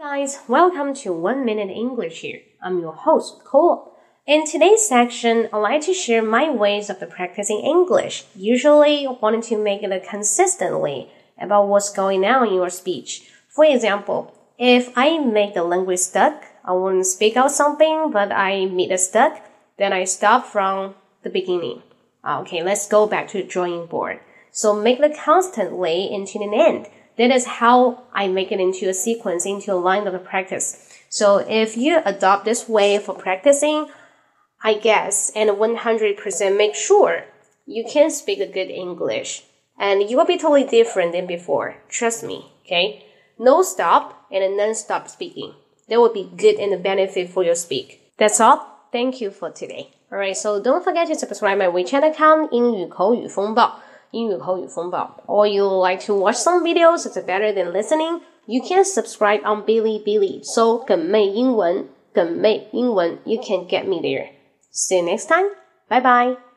Guys, welcome to One Minute English here. I'm your host, Cole. In today's section, I'd like to share my ways of practicing English. Usually, wanting to make it consistently about what's going on in your speech. For example, if I make the language stuck, I want to speak out something, but I meet a stuck, then I stop from the beginning. Ah, okay, let's go back to the drawing board. So make the constantly into an end. That is how I make it into a sequence, into a line of practice. So if you adopt this way for practicing, I guess, and 100% make sure you can speak a good English. And you will be totally different than before. Trust me, okay? No stop and non-stop speaking. That would be good and a benefit for your speak. That's all. Thank you for today. Alright, so don't forget to subscribe my WeChat account 英语口语风暴。 英语口语风暴. Or you like to watch some videos, it's better than listening. You can subscribe on Bilibili. So 梗妹英文，梗妹英文, you can get me there. See you next time. Bye bye.